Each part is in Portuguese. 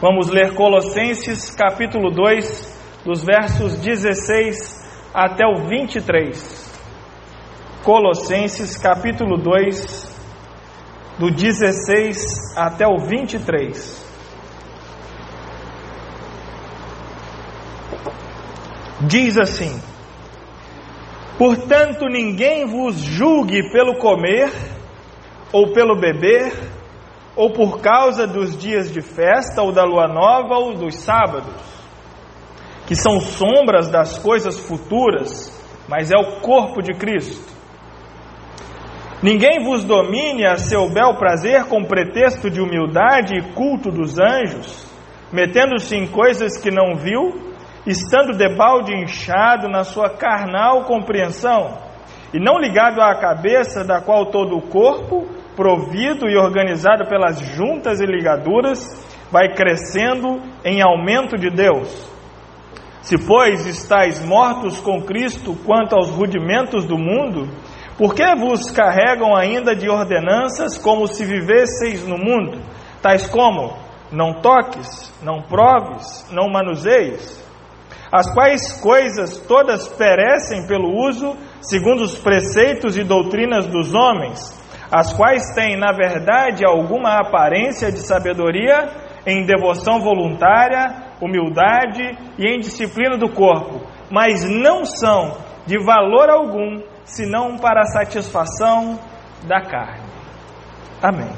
Vamos ler Colossenses capítulo 2, dos versos 16 até o 23. Colossenses capítulo 2, do 16 até o 23. Diz assim: Portanto, ninguém vos julgue pelo comer, ou pelo beber, ou por causa dos dias de festa, ou da lua nova, ou dos sábados, que são sombras das coisas futuras, mas é o corpo de Cristo. Ninguém vos domine a seu bel prazer com pretexto de humildade e culto dos anjos, metendo-se em coisas que não viu, estando debalde inchado na sua carnal compreensão, e não ligado à cabeça, da qual todo o corpo, provido e organizado pelas juntas e ligaduras, vai crescendo em aumento de Deus. Se, pois, estáis mortos com Cristo quanto aos rudimentos do mundo, por que vos carregam ainda de ordenanças como se vivesseis no mundo, tais como não toques, não proves, não manuseis? as quais coisas todas perecem pelo uso, segundo os preceitos e doutrinas dos homens, as quais têm, na verdade, alguma aparência de sabedoria, em devoção voluntária, humildade e em disciplina do corpo, mas não são de valor algum, senão para a satisfação da carne. Amém.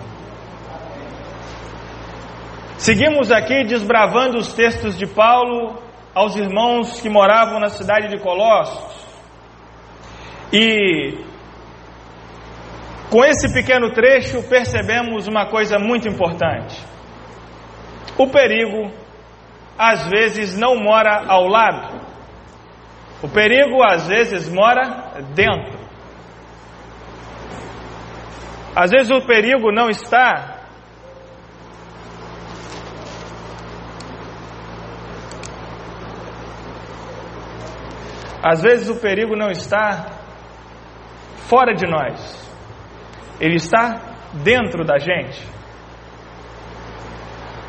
Seguimos aqui desbravando os textos de Paulo aos irmãos que moravam na cidade de Colossos. E com esse pequeno trecho percebemos uma coisa muito importante. O perigo às vezes não mora ao lado. O perigo às vezes mora dentro. Às vezes o perigo não está Às vezes o perigo não está fora de nós, ele está dentro da gente.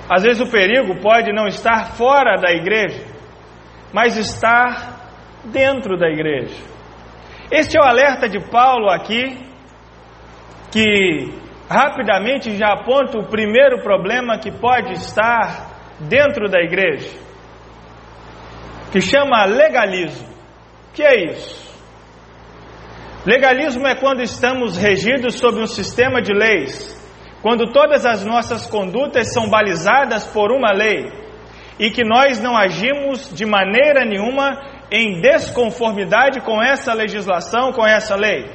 Às vezes o perigo pode não estar fora da igreja, mas estar dentro da igreja. Este é o alerta de Paulo aqui, que rapidamente já aponta o primeiro problema que pode estar dentro da igreja, que chama legalismo que é isso? Legalismo é quando estamos regidos sob um sistema de leis, quando todas as nossas condutas são balizadas por uma lei e que nós não agimos de maneira nenhuma em desconformidade com essa legislação, com essa lei.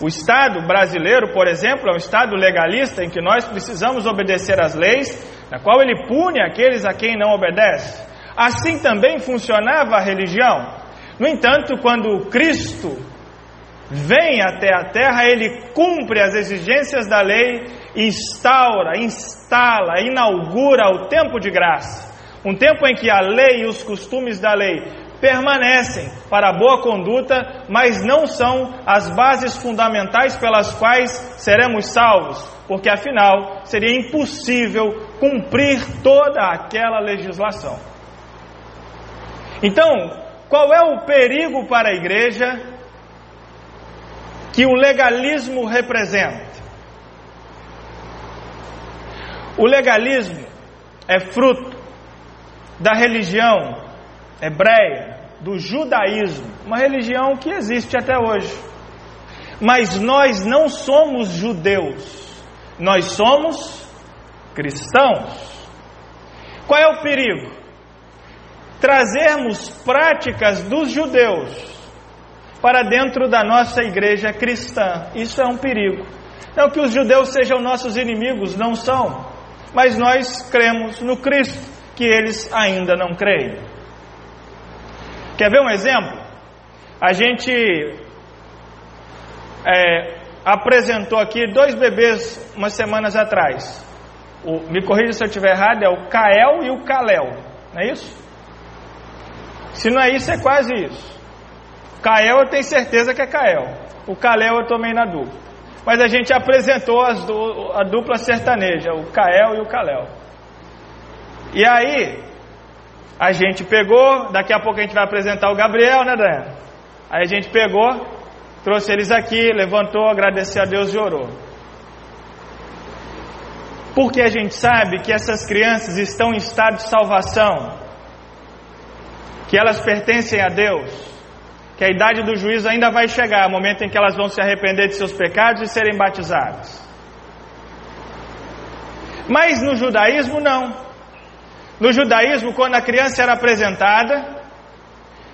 O Estado brasileiro, por exemplo, é um Estado legalista em que nós precisamos obedecer às leis, na qual ele pune aqueles a quem não obedece. Assim também funcionava a religião. No entanto, quando Cristo vem até a terra, ele cumpre as exigências da lei, instaura, instala, inaugura o tempo de graça. Um tempo em que a lei e os costumes da lei permanecem para a boa conduta, mas não são as bases fundamentais pelas quais seremos salvos, porque afinal seria impossível cumprir toda aquela legislação. Então, qual é o perigo para a igreja que o legalismo representa? O legalismo é fruto da religião hebreia, do judaísmo, uma religião que existe até hoje. Mas nós não somos judeus, nós somos cristãos. Qual é o perigo? trazermos práticas dos judeus para dentro da nossa igreja cristã. Isso é um perigo. Não que os judeus sejam nossos inimigos, não são, mas nós cremos no Cristo, que eles ainda não creem. Quer ver um exemplo? A gente é, apresentou aqui dois bebês umas semanas atrás. O, me corrija se eu estiver errado, é o Kael e o Kalel, não é isso? Se não é isso, é quase isso. Cael eu tenho certeza que é Cael. O Calel eu tomei na dupla. Mas a gente apresentou du a dupla sertaneja, o Cael e o Calel. E aí, a gente pegou, daqui a pouco a gente vai apresentar o Gabriel, né, Daniela? Aí a gente pegou, trouxe eles aqui, levantou, agradeceu a Deus e orou. Porque a gente sabe que essas crianças estão em estado de salvação, que elas pertencem a Deus, que a idade do juízo ainda vai chegar, o momento em que elas vão se arrepender de seus pecados e serem batizadas. Mas no judaísmo, não. No judaísmo, quando a criança era apresentada,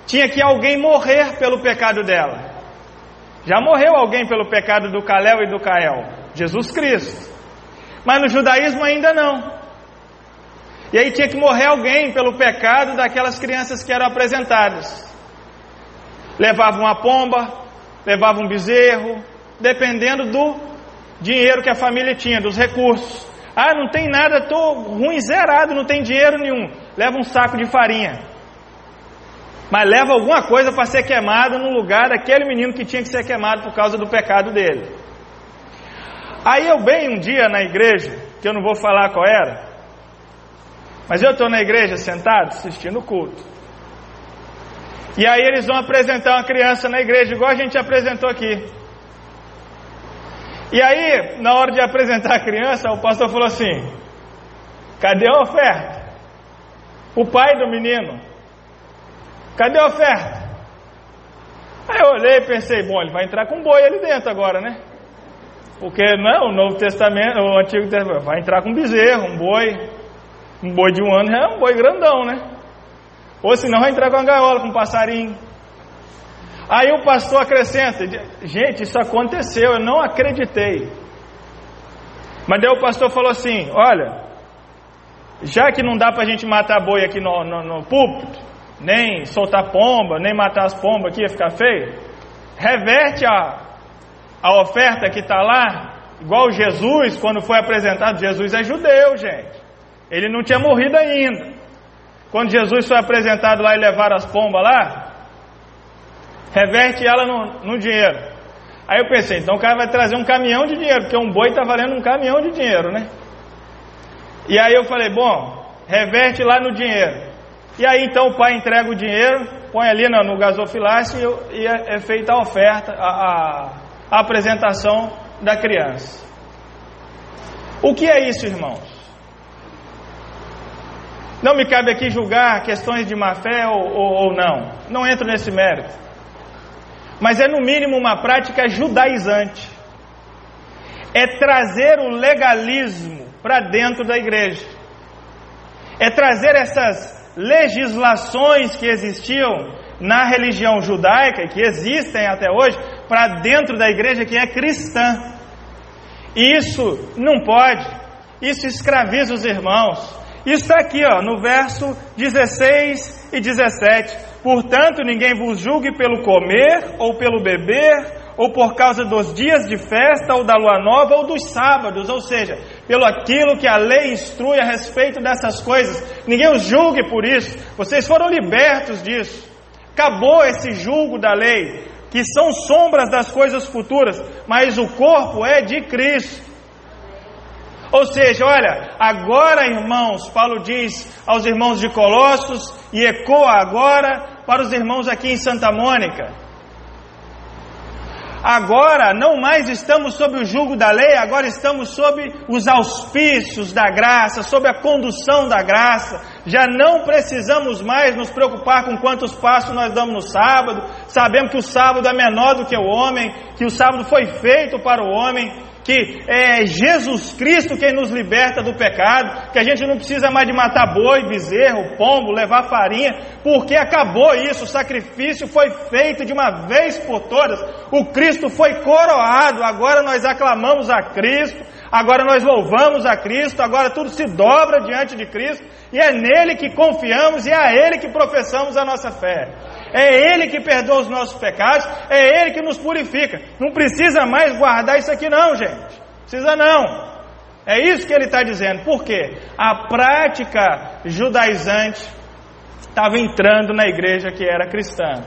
tinha que alguém morrer pelo pecado dela. Já morreu alguém pelo pecado do Calel e do Cael? Jesus Cristo. Mas no judaísmo ainda não. E aí tinha que morrer alguém pelo pecado daquelas crianças que eram apresentadas. Levava uma pomba, levava um bezerro, dependendo do dinheiro que a família tinha, dos recursos. Ah, não tem nada, estou ruim, zerado, não tem dinheiro nenhum. Leva um saco de farinha. Mas leva alguma coisa para ser queimado no lugar daquele menino que tinha que ser queimado por causa do pecado dele. Aí eu bem um dia na igreja, que eu não vou falar qual era, mas eu estou na igreja sentado assistindo o culto. E aí eles vão apresentar uma criança na igreja, igual a gente apresentou aqui. E aí, na hora de apresentar a criança, o pastor falou assim: Cadê a oferta? O pai do menino, cadê a oferta? Aí eu olhei e pensei: Bom, ele vai entrar com boi ali dentro agora, né? Porque não, o Novo Testamento, o Antigo Testamento, vai entrar com bezerro, um boi, um boi de um ano já é um boi grandão, né? Ou senão vai entrar com uma gaiola, com um passarinho. Aí o pastor acrescenta: Gente, isso aconteceu, eu não acreditei. Mas daí o pastor falou assim: Olha, já que não dá para a gente matar boi aqui no, no, no púlpito, nem soltar pomba, nem matar as pombas aqui, ia ficar feio, reverte a, a oferta que está lá, igual Jesus, quando foi apresentado. Jesus é judeu, gente. Ele não tinha morrido ainda. Quando Jesus foi apresentado lá e levaram as pombas lá, reverte ela no, no dinheiro. Aí eu pensei, então o cara vai trazer um caminhão de dinheiro, porque um boi está valendo um caminhão de dinheiro, né? E aí eu falei, bom, reverte lá no dinheiro. E aí então o pai entrega o dinheiro, põe ali no, no gasofilácio e, e é, é, feita a oferta, a, a, a apresentação da criança. O que é isso, irmãos? Não me cabe aqui julgar questões de má fé ou, ou, ou não. Não entro nesse mérito mas é no mínimo uma prática judaizante. É trazer o legalismo para dentro da igreja. É trazer essas legislações que existiam na religião judaica e que existem até hoje para dentro da igreja que é cristã. E isso não pode. Isso escraviza os irmãos. Isso está aqui, ó, no verso 16 e 17. Portanto, ninguém vos julgue pelo comer ou pelo beber, ou por causa dos dias de festa, ou da lua nova, ou dos sábados, ou seja, pelo aquilo que a lei instrui a respeito dessas coisas. Ninguém os julgue por isso. Vocês foram libertos disso. Acabou esse julgo da lei, que são sombras das coisas futuras, mas o corpo é de Cristo. Ou seja, olha, agora irmãos, Paulo diz aos irmãos de Colossos, e ecoa agora para os irmãos aqui em Santa Mônica. Agora não mais estamos sob o jugo da lei, agora estamos sob os auspícios da graça, sob a condução da graça. Já não precisamos mais nos preocupar com quantos passos nós damos no sábado. Sabemos que o sábado é menor do que o homem, que o sábado foi feito para o homem que é Jesus Cristo quem nos liberta do pecado, que a gente não precisa mais de matar boi, bezerro, pombo, levar farinha, porque acabou isso, o sacrifício foi feito de uma vez por todas, o Cristo foi coroado, agora nós aclamamos a Cristo, agora nós louvamos a Cristo, agora tudo se dobra diante de Cristo, e é nele que confiamos e é a Ele que professamos a nossa fé. É Ele que perdoa os nossos pecados, é Ele que nos purifica. Não precisa mais guardar isso aqui, não, gente. Precisa não. É isso que ele está dizendo. Por quê? A prática judaizante estava entrando na igreja que era cristã.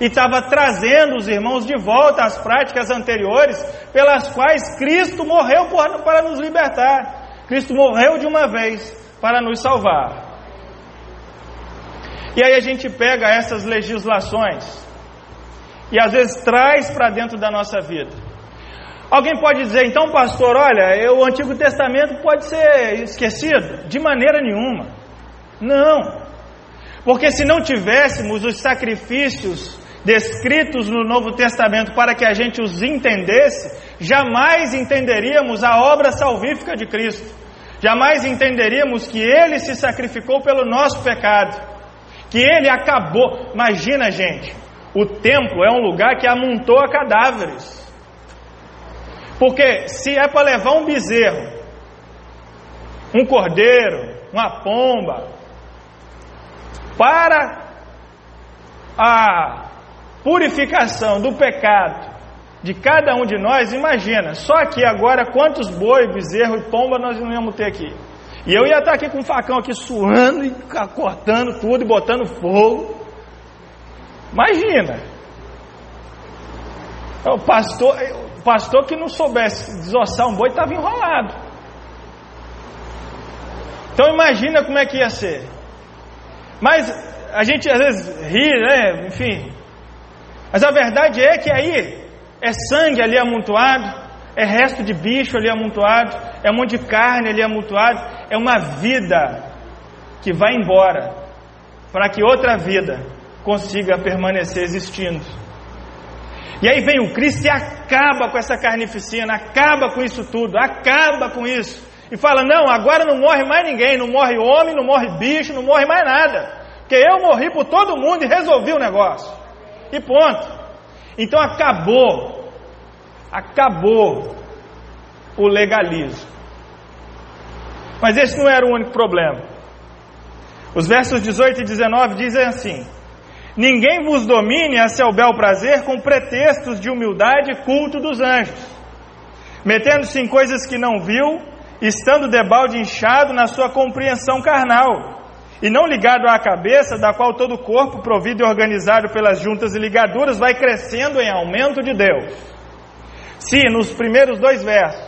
E estava trazendo os irmãos de volta às práticas anteriores pelas quais Cristo morreu para nos libertar. Cristo morreu de uma vez para nos salvar. E aí a gente pega essas legislações e às vezes traz para dentro da nossa vida. Alguém pode dizer, então, pastor, olha, o Antigo Testamento pode ser esquecido? De maneira nenhuma. Não. Porque se não tivéssemos os sacrifícios descritos no Novo Testamento para que a gente os entendesse, jamais entenderíamos a obra salvífica de Cristo. Jamais entenderíamos que ele se sacrificou pelo nosso pecado, que ele acabou. Imagina, gente, o templo é um lugar que amontoa cadáveres. Porque se é para levar um bezerro, um cordeiro, uma pomba, para a purificação do pecado de cada um de nós, imagina, só aqui agora quantos boi, bezerro e pomba nós não íamos ter aqui. E eu ia estar aqui com um facão aqui suando e cortando tudo e botando fogo. Imagina. O pastor, o pastor que não soubesse desossar um boi estava enrolado. Então imagina como é que ia ser. Mas a gente às vezes ri, né? Enfim. Mas a verdade é que aí é sangue ali amontoado, é resto de bicho ali amontoado, é um monte de carne ali amontoado, é uma vida que vai embora para que outra vida consiga permanecer existindo. E aí vem o Cristo e acaba com essa carnificina, acaba com isso tudo, acaba com isso. E fala: não, agora não morre mais ninguém, não morre homem, não morre bicho, não morre mais nada. Porque eu morri por todo mundo e resolvi o negócio. E ponto. Então acabou, acabou o legalismo. Mas esse não era o único problema. Os versos 18 e 19 dizem assim: Ninguém vos domine a seu bel prazer com pretextos de humildade e culto dos anjos, metendo-se em coisas que não viu, estando debalde inchado na sua compreensão carnal, e não ligado à cabeça, da qual todo o corpo, provido e organizado pelas juntas e ligaduras, vai crescendo em aumento de Deus. Se nos primeiros dois versos,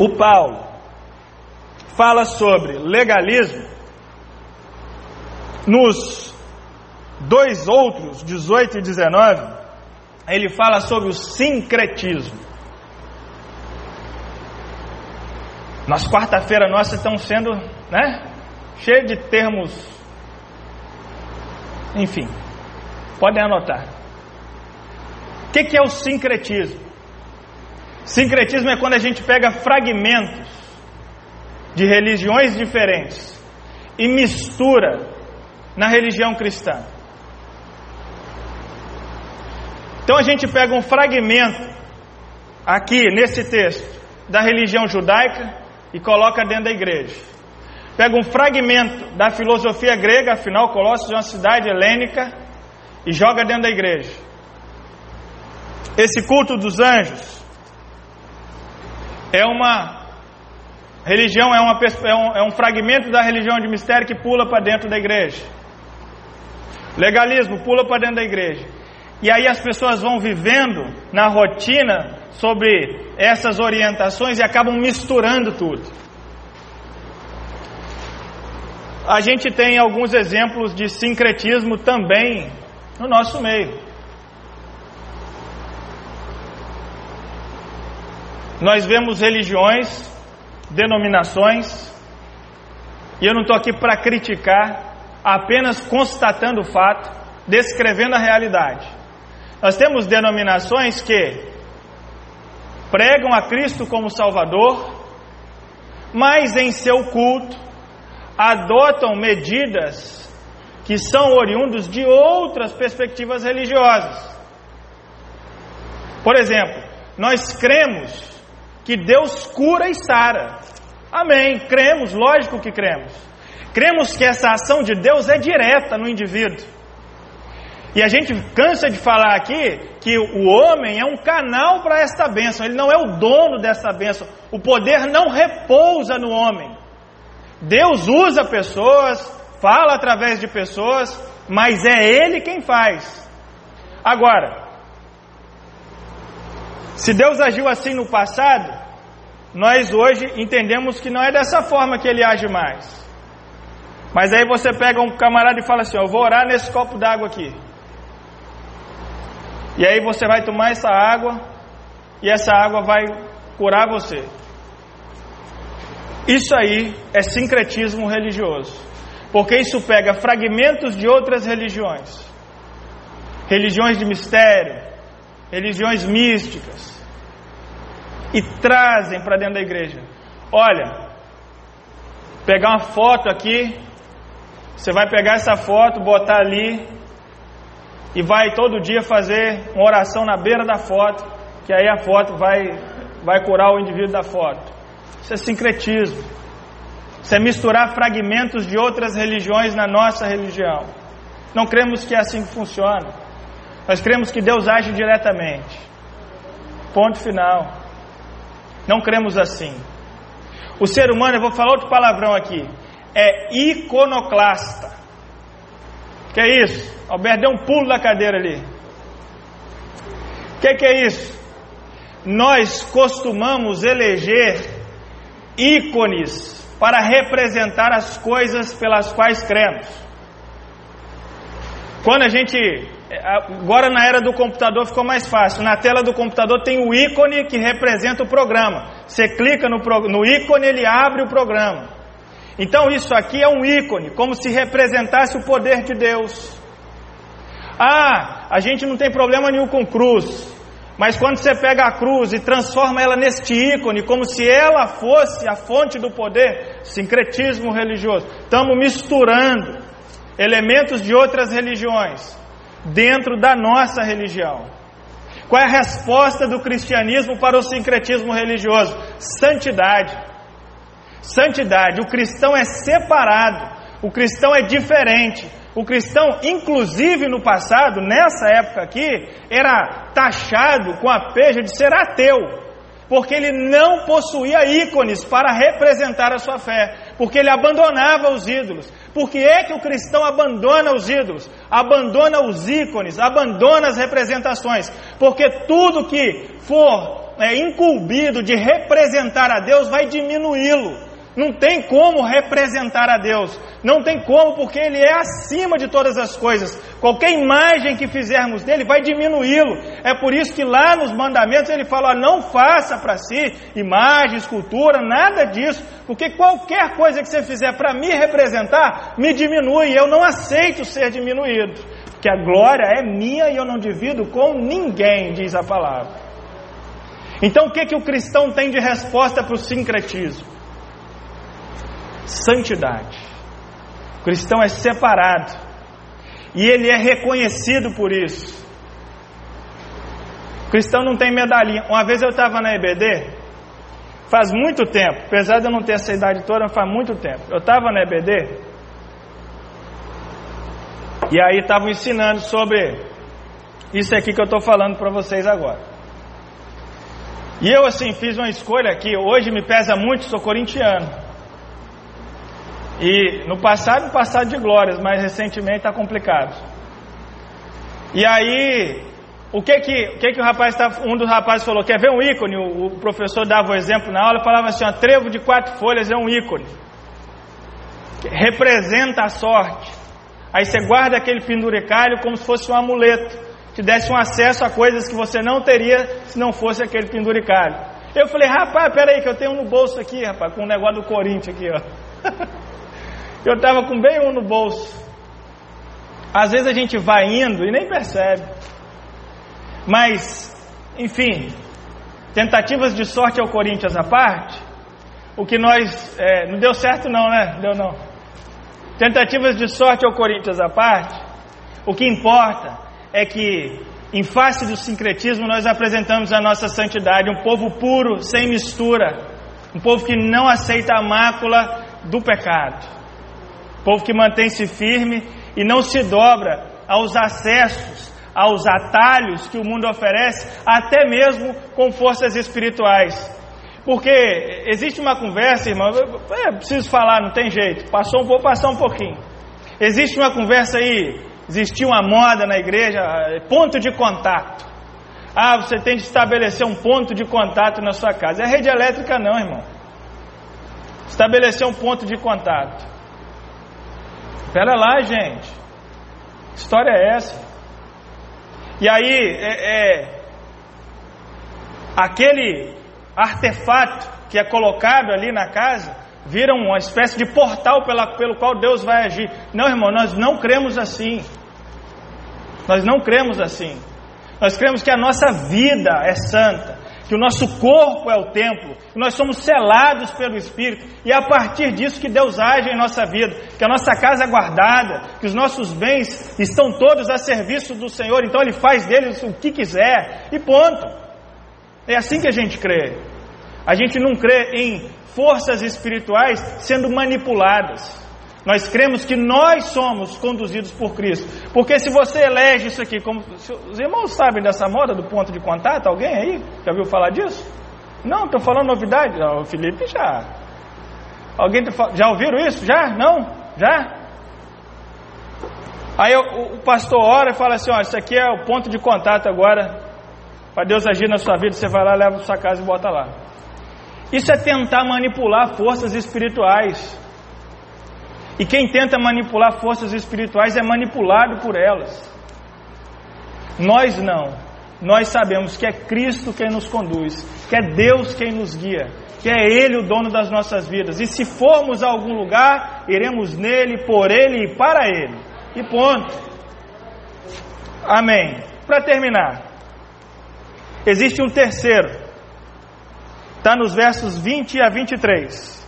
o Paulo fala sobre legalismo, nos dois outros, 18 e 19, ele fala sobre o sincretismo. Nas quarta-feira nossa estão sendo, né, cheio de termos, enfim, podem anotar. Que, que é o sincretismo? Sincretismo é quando a gente pega fragmentos de religiões diferentes e mistura na religião cristã. Então a gente pega um fragmento aqui nesse texto da religião judaica e coloca dentro da igreja. Pega um fragmento da filosofia grega, afinal Colossos é uma cidade helênica, e joga dentro da igreja. Esse culto dos anjos é uma religião, é, uma, é, um, é um fragmento da religião de mistério que pula para dentro da igreja. Legalismo pula para dentro da igreja. E aí as pessoas vão vivendo na rotina sobre essas orientações e acabam misturando tudo. A gente tem alguns exemplos de sincretismo também no nosso meio. Nós vemos religiões, denominações, e eu não estou aqui para criticar, apenas constatando o fato, descrevendo a realidade. Nós temos denominações que pregam a Cristo como Salvador, mas em seu culto adotam medidas que são oriundos de outras perspectivas religiosas. Por exemplo, nós cremos que Deus cura e sara. Amém. Cremos, lógico que cremos. Cremos que essa ação de Deus é direta no indivíduo. E a gente cansa de falar aqui que o homem é um canal para esta bênção, ele não é o dono desta bênção. O poder não repousa no homem. Deus usa pessoas, fala através de pessoas, mas é Ele quem faz. Agora, se Deus agiu assim no passado, nós hoje entendemos que não é dessa forma que Ele age mais. Mas aí você pega um camarada e fala assim: Eu vou orar nesse copo d'água aqui. E aí você vai tomar essa água e essa água vai curar você. Isso aí é sincretismo religioso, porque isso pega fragmentos de outras religiões, religiões de mistério, religiões místicas, e trazem para dentro da igreja. Olha, pegar uma foto aqui, você vai pegar essa foto, botar ali e vai todo dia fazer uma oração na beira da foto, que aí a foto vai, vai curar o indivíduo da foto. Isso é sincretismo. Isso é misturar fragmentos de outras religiões na nossa religião. Não cremos que é assim que funciona. Nós cremos que Deus age diretamente. Ponto final. Não cremos assim. O ser humano, eu vou falar outro palavrão aqui, é iconoclasta. Que é isso? Alberto deu um pulo da cadeira ali. Que, que é isso? Nós costumamos eleger ícones para representar as coisas pelas quais cremos. Quando a gente. Agora na era do computador ficou mais fácil. Na tela do computador tem o ícone que representa o programa. Você clica no, no ícone, ele abre o programa. Então isso aqui é um ícone, como se representasse o poder de Deus. Ah, a gente não tem problema nenhum com cruz. Mas quando você pega a cruz e transforma ela neste ícone, como se ela fosse a fonte do poder, sincretismo religioso. Estamos misturando elementos de outras religiões dentro da nossa religião. Qual é a resposta do cristianismo para o sincretismo religioso? Santidade. Santidade. O cristão é separado, o cristão é diferente. O cristão, inclusive no passado, nessa época aqui, era taxado com a peja de ser ateu, porque ele não possuía ícones para representar a sua fé, porque ele abandonava os ídolos. Por que é que o cristão abandona os ídolos, abandona os ícones, abandona as representações? Porque tudo que for é, incumbido de representar a Deus vai diminuí-lo. Não tem como representar a Deus. Não tem como, porque Ele é acima de todas as coisas. Qualquer imagem que fizermos dele vai diminuí-lo. É por isso que lá nos mandamentos ele fala: não faça para si imagem, escultura, nada disso. Porque qualquer coisa que você fizer para me representar, me diminui. Eu não aceito ser diminuído. Porque a glória é minha e eu não divido com ninguém, diz a palavra. Então o que, que o cristão tem de resposta para o sincretismo? Santidade. O cristão é separado e ele é reconhecido por isso. O cristão não tem medalhinha. Uma vez eu estava na EBD, faz muito tempo, apesar de eu não ter essa idade toda, faz muito tempo. Eu estava na EBD e aí estavam ensinando sobre isso aqui que eu estou falando para vocês agora. E eu assim fiz uma escolha que hoje me pesa muito, sou corintiano. E no passado, passado de glórias, mas recentemente está complicado. E aí, o que que, o que que o rapaz tá, um dos rapazes falou? Quer ver um ícone? O, o professor dava o exemplo na aula, falava assim: ó, trevo de quatro folhas é um ícone. Representa a sorte. Aí você guarda aquele penduricalho como se fosse um amuleto, que desse um acesso a coisas que você não teria se não fosse aquele penduricalho. Eu falei, rapaz, peraí, que eu tenho um no bolso aqui, rapaz, com um negócio do Corinthians aqui, ó. Eu estava com bem um no bolso. Às vezes a gente vai indo e nem percebe. Mas, enfim, tentativas de sorte ao Corinthians à parte, o que nós. É, não deu certo, não, né? Deu não. Tentativas de sorte ao Corinthians à parte, o que importa é que, em face do sincretismo, nós apresentamos a nossa santidade, um povo puro, sem mistura, um povo que não aceita a mácula do pecado povo que mantém-se firme e não se dobra aos acessos, aos atalhos que o mundo oferece, até mesmo com forças espirituais. Porque existe uma conversa, irmão, é, preciso falar, não tem jeito, passou, vou passar um pouquinho. Existe uma conversa aí, existiu uma moda na igreja, ponto de contato. Ah, você tem de estabelecer um ponto de contato na sua casa. É rede elétrica não, irmão. Estabelecer um ponto de contato. Espera lá, gente. História é essa? E aí, é, é, aquele artefato que é colocado ali na casa vira uma espécie de portal pela, pelo qual Deus vai agir. Não, irmão, nós não cremos assim. Nós não cremos assim. Nós cremos que a nossa vida é santa, que o nosso corpo é o templo, que nós somos selados pelo Espírito, e é a partir disso que Deus age em nossa vida, que a nossa casa é guardada, que os nossos bens estão todos a serviço do Senhor, então Ele faz deles o que quiser, e ponto. É assim que a gente crê. A gente não crê em forças espirituais sendo manipuladas. Nós cremos que nós somos conduzidos por Cristo. Porque se você elege isso aqui, como os irmãos sabem dessa moda do ponto de contato, alguém aí já ouviu falar disso? Não, estou falando novidade. O Felipe já. Alguém tá já ouviram isso? Já? Não? Já? Aí o, o pastor ora e fala assim: ó, isso aqui é o ponto de contato agora para Deus agir na sua vida. Você vai lá, leva para sua casa e bota lá. Isso é tentar manipular forças espirituais. E quem tenta manipular forças espirituais é manipulado por elas. Nós não. Nós sabemos que é Cristo quem nos conduz, que é Deus quem nos guia, que é Ele o dono das nossas vidas. E se formos a algum lugar, iremos nele, por Ele e para Ele. E ponto. Amém. Para terminar, existe um terceiro. Está nos versos 20 a 23.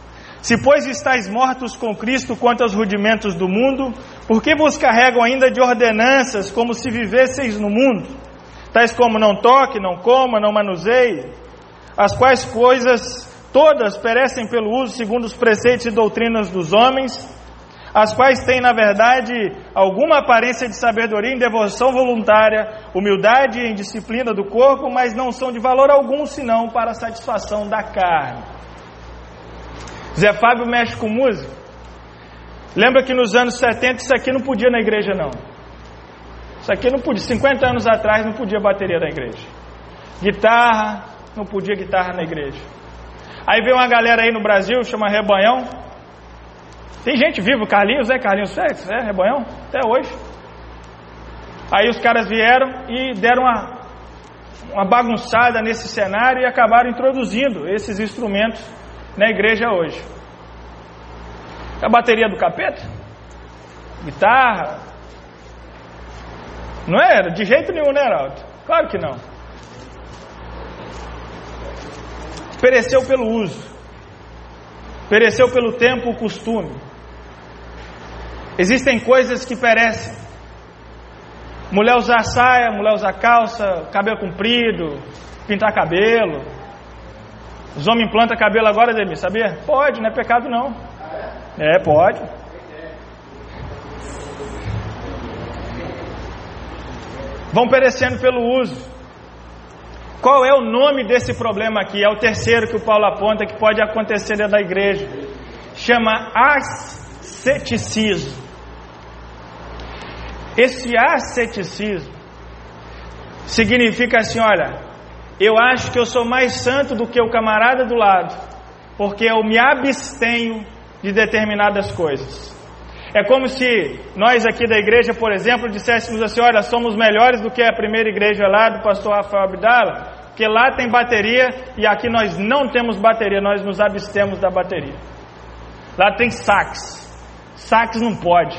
Se, pois, estáis mortos com Cristo quanto aos rudimentos do mundo, por que vos carregam ainda de ordenanças como se vivesseis no mundo? Tais como não toque, não coma, não manuseie, as quais coisas todas perecem pelo uso segundo os preceitos e doutrinas dos homens, as quais têm, na verdade, alguma aparência de sabedoria em devoção voluntária, humildade em disciplina do corpo, mas não são de valor algum senão para a satisfação da carne. Zé Fábio mexe com música. Lembra que nos anos 70 isso aqui não podia na igreja, não. Isso aqui não podia. 50 anos atrás não podia bateria na igreja. Guitarra, não podia guitarra na igreja. Aí veio uma galera aí no Brasil, chama Rebanhão. Tem gente viva, Carlinhos, é Carlinhos é, é Rebanhão, até hoje. Aí os caras vieram e deram uma, uma bagunçada nesse cenário e acabaram introduzindo esses instrumentos na igreja hoje? A bateria do capeta? Guitarra? Não era? De jeito nenhum, né, Heraldo? Claro que não. Pereceu pelo uso. Pereceu pelo tempo, o costume. Existem coisas que perecem. Mulher usar saia, mulher usar calça, cabelo comprido, pintar cabelo, os homens implantam cabelo agora, Demi, sabia? Pode, não é pecado não. É, pode. Vão perecendo pelo uso. Qual é o nome desse problema aqui? É o terceiro que o Paulo aponta que pode acontecer dentro da igreja. Chama asceticismo. Esse asceticismo significa assim, olha, eu acho que eu sou mais santo do que o camarada do lado, porque eu me abstenho de determinadas coisas. É como se nós aqui da igreja, por exemplo, disséssemos assim: olha, somos melhores do que a primeira igreja lá do pastor Rafael Abdala, porque lá tem bateria e aqui nós não temos bateria, nós nos abstemos da bateria. Lá tem sax, sax não pode.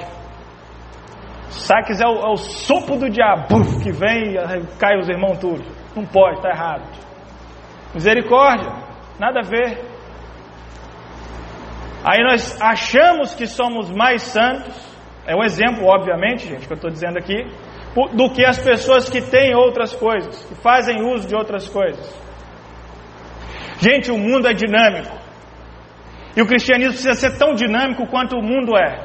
Sax é o, é o do diabo que vem e cai os irmãos tudo. Não pode, está errado. Misericórdia, nada a ver. Aí nós achamos que somos mais santos, é um exemplo, obviamente, gente, que eu estou dizendo aqui, do que as pessoas que têm outras coisas, que fazem uso de outras coisas. Gente, o mundo é dinâmico. E o cristianismo precisa ser tão dinâmico quanto o mundo é.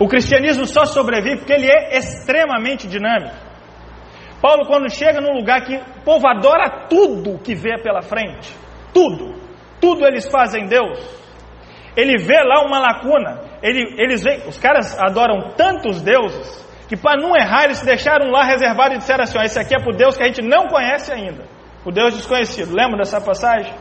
O cristianismo só sobrevive porque ele é extremamente dinâmico. Paulo, quando chega num lugar que o povo adora tudo que vê pela frente, tudo, tudo eles fazem Deus, ele vê lá uma lacuna, ele, eles os caras adoram tantos deuses, que para não errar eles deixaram lá reservado e disseram assim: ó, esse aqui é para o Deus que a gente não conhece ainda, o Deus desconhecido. Lembra dessa passagem?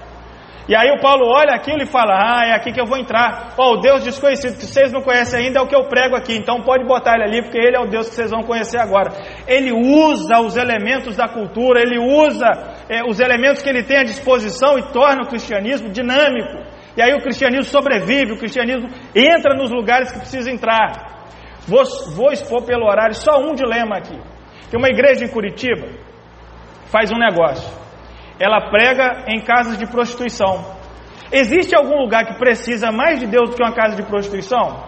E aí o Paulo olha aquilo e fala: Ah, é aqui que eu vou entrar. Ó, oh, o Deus desconhecido que vocês não conhecem ainda é o que eu prego aqui. Então pode botar ele ali, porque ele é o Deus que vocês vão conhecer agora. Ele usa os elementos da cultura, ele usa é, os elementos que ele tem à disposição e torna o cristianismo dinâmico. E aí o cristianismo sobrevive, o cristianismo entra nos lugares que precisa entrar. Vou, vou expor pelo horário só um dilema aqui. Tem uma igreja em Curitiba faz um negócio ela prega em casas de prostituição. Existe algum lugar que precisa mais de Deus do que uma casa de prostituição?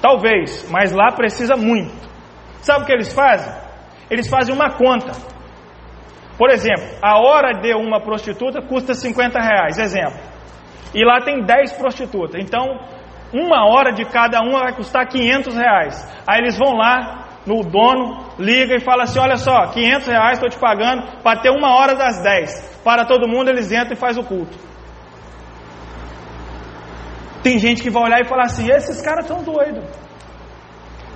Talvez, mas lá precisa muito. Sabe o que eles fazem? Eles fazem uma conta. Por exemplo, a hora de uma prostituta custa 50 reais, exemplo. E lá tem 10 prostitutas. Então, uma hora de cada uma vai custar 500 reais. Aí eles vão lá, no dono, liga e fala assim: Olha só, 500 reais estou te pagando para ter uma hora das 10. Para todo mundo, eles entram e faz o culto. Tem gente que vai olhar e falar assim: Esses caras estão doidos.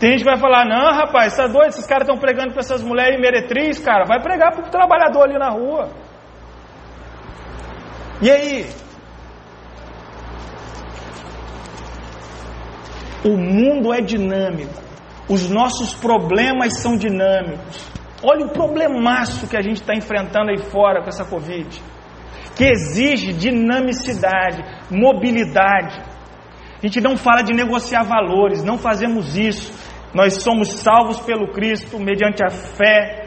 Tem gente que vai falar: Não, rapaz, está doido? Esses caras estão pregando para essas mulheres meretriz, cara. Vai pregar para o trabalhador ali na rua. E aí? O mundo é dinâmico. Os nossos problemas são dinâmicos. Olha o problemaço que a gente está enfrentando aí fora com essa Covid, que exige dinamicidade, mobilidade. A gente não fala de negociar valores, não fazemos isso. Nós somos salvos pelo Cristo mediante a fé,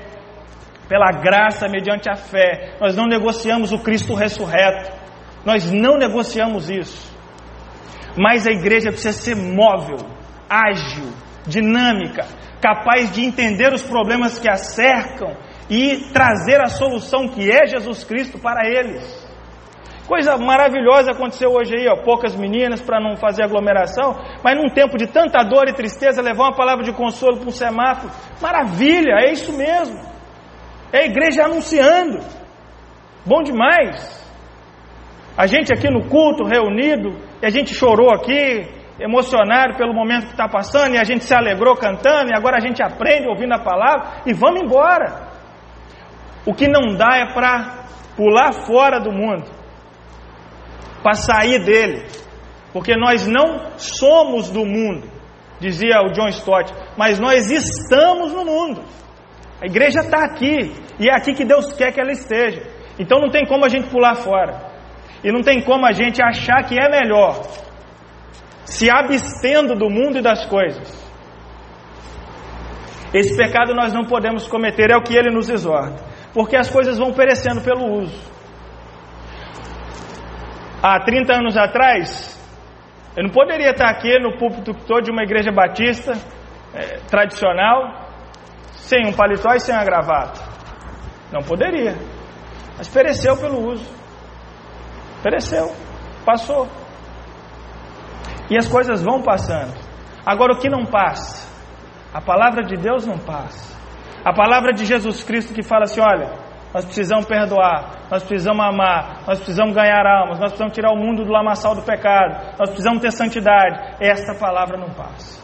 pela graça mediante a fé. Nós não negociamos o Cristo ressurreto. Nós não negociamos isso. Mas a igreja precisa ser móvel, ágil, dinâmica, capaz de entender os problemas que a cercam e trazer a solução que é Jesus Cristo para eles. Coisa maravilhosa aconteceu hoje aí, ó, poucas meninas para não fazer aglomeração, mas num tempo de tanta dor e tristeza, levar uma palavra de consolo para um semáforo. Maravilha, é isso mesmo. É a igreja anunciando. Bom demais. A gente aqui no culto, reunido, e a gente chorou aqui, emocionado pelo momento que está passando, e a gente se alegrou cantando, e agora a gente aprende ouvindo a palavra, e vamos embora. O que não dá é para pular fora do mundo, para sair dele, porque nós não somos do mundo, dizia o John Stott, mas nós estamos no mundo. A igreja está aqui, e é aqui que Deus quer que ela esteja. Então não tem como a gente pular fora. E não tem como a gente achar que é melhor se abstendo do mundo e das coisas. Esse pecado nós não podemos cometer, é o que ele nos exorta, porque as coisas vão perecendo pelo uso. Há 30 anos atrás, eu não poderia estar aqui no púlpito de uma igreja batista é, tradicional, sem um paletó e sem uma gravata. Não poderia. Mas pereceu pelo uso. Pereceu. Passou. E as coisas vão passando. Agora, o que não passa? A palavra de Deus não passa. A palavra de Jesus Cristo que fala assim: olha, nós precisamos perdoar, nós precisamos amar, nós precisamos ganhar almas, nós precisamos tirar o mundo do lamaçal do pecado, nós precisamos ter santidade. Esta palavra não passa.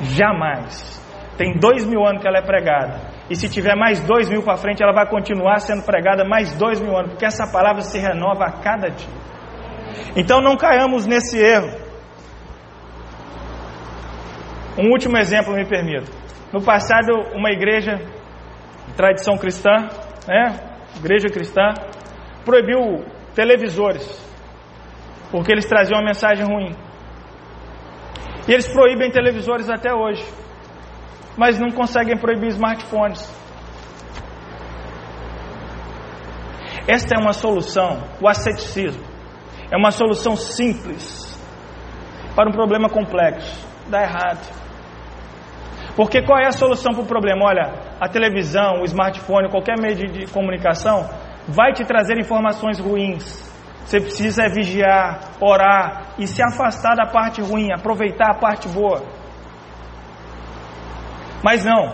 Jamais. Tem dois mil anos que ela é pregada. E se tiver mais dois mil para frente, ela vai continuar sendo pregada mais dois mil anos, porque essa palavra se renova a cada dia. Então não caiamos nesse erro. Um último exemplo, me permito. No passado, uma igreja tradição cristã, né, igreja cristã, proibiu televisores, porque eles traziam uma mensagem ruim. E eles proíbem televisores até hoje, mas não conseguem proibir smartphones. Esta é uma solução, o asceticismo. É uma solução simples para um problema complexo. Dá errado. Porque qual é a solução para o problema? Olha, a televisão, o smartphone, qualquer meio de, de comunicação vai te trazer informações ruins. Você precisa vigiar, orar e se afastar da parte ruim, aproveitar a parte boa. Mas não.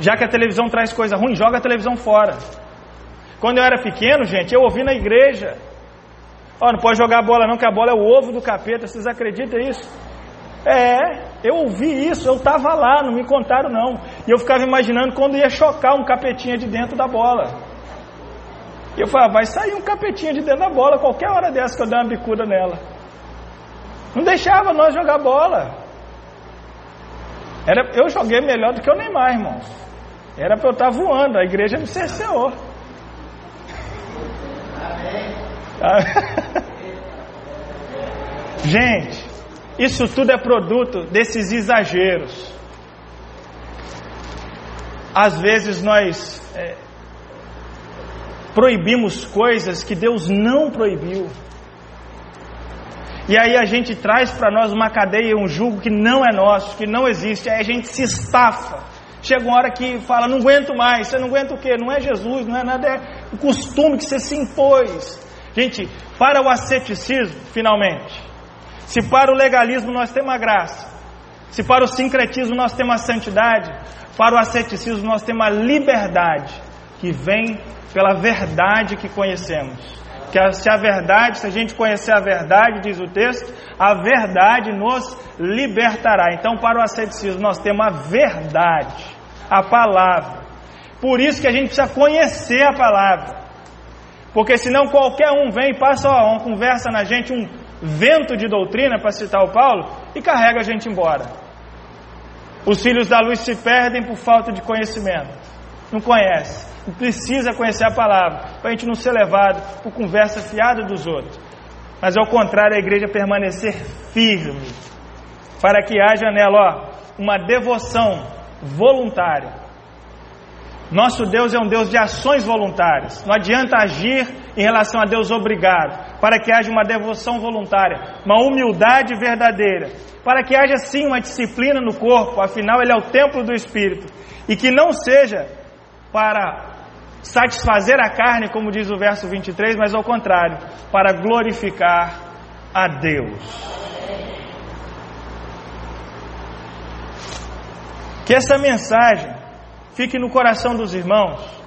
Já que a televisão traz coisa ruim, joga a televisão fora. Quando eu era pequeno, gente, eu ouvi na igreja. Ó, oh, não pode jogar a bola não, que a bola é o ovo do capeta. Vocês acreditam nisso? É, eu ouvi isso, eu estava lá, não me contaram não. E eu ficava imaginando quando ia chocar um capetinha de dentro da bola. E eu falava, vai sair um capetinho de dentro da bola qualquer hora dessa que eu der uma bicuda nela. Não deixava nós jogar bola. Era, eu joguei melhor do que o Neymar, irmãos. Era para eu estar voando, a igreja me cerceou. Gente, isso tudo é produto desses exageros. Às vezes nós é, proibimos coisas que Deus não proibiu. E aí a gente traz para nós uma cadeia, um jugo que não é nosso, que não existe. Aí a gente se estafa. Chega uma hora que fala, não aguento mais. Você não aguenta o quê? Não é Jesus, não é nada, é o costume que você se impôs. Gente, para o asceticismo, finalmente. Se para o legalismo nós temos a graça. Se para o sincretismo nós temos a santidade. Para o asceticismo nós temos a liberdade que vem pela verdade que conhecemos. Que se a verdade, se a gente conhecer a verdade, diz o texto, a verdade nos libertará. Então, para o asceticismo, nós temos a verdade, a palavra. Por isso que a gente precisa conhecer a palavra. Porque senão qualquer um vem e passa ó, uma conversa na gente, um vento de doutrina, para citar o Paulo, e carrega a gente embora. Os filhos da luz se perdem por falta de conhecimento. Não conhece precisa conhecer a palavra, para a gente não ser levado por conversa fiada dos outros. Mas ao contrário, a igreja permanecer firme, para que haja nela ó, uma devoção voluntária. Nosso Deus é um Deus de ações voluntárias. Não adianta agir em relação a Deus obrigado, para que haja uma devoção voluntária, uma humildade verdadeira, para que haja sim uma disciplina no corpo, afinal ele é o templo do Espírito, e que não seja para satisfazer a carne, como diz o verso 23, mas ao contrário, para glorificar a Deus. Que essa mensagem fique no coração dos irmãos,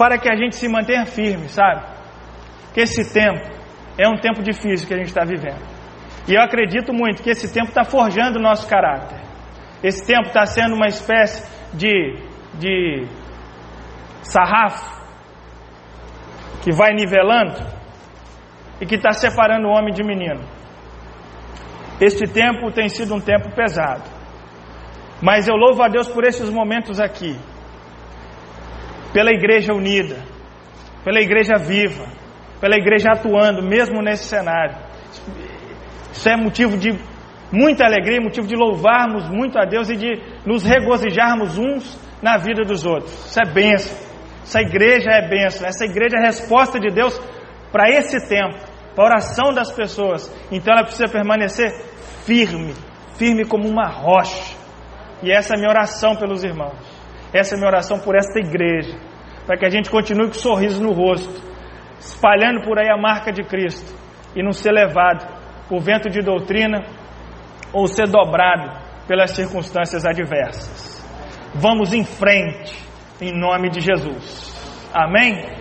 para que a gente se mantenha firme, sabe? Que esse tempo é um tempo difícil que a gente está vivendo. E eu acredito muito que esse tempo está forjando o nosso caráter. Esse tempo está sendo uma espécie de, de sarrafo que vai nivelando e que está separando o homem de menino. Este tempo tem sido um tempo pesado, mas eu louvo a Deus por esses momentos aqui, pela igreja unida, pela igreja viva, pela igreja atuando, mesmo nesse cenário. Isso é motivo de muita alegria, motivo de louvarmos muito a Deus e de nos regozijarmos uns na vida dos outros. Isso é bênção. Essa igreja é bênção. Essa igreja é a resposta de Deus para esse tempo, para a oração das pessoas. Então ela precisa permanecer firme, firme como uma rocha. E essa é a minha oração pelos irmãos. Essa é a minha oração por esta igreja. Para que a gente continue com um sorriso no rosto, espalhando por aí a marca de Cristo e não ser levado por vento de doutrina ou ser dobrado pelas circunstâncias adversas. Vamos em frente, em nome de Jesus. Amém?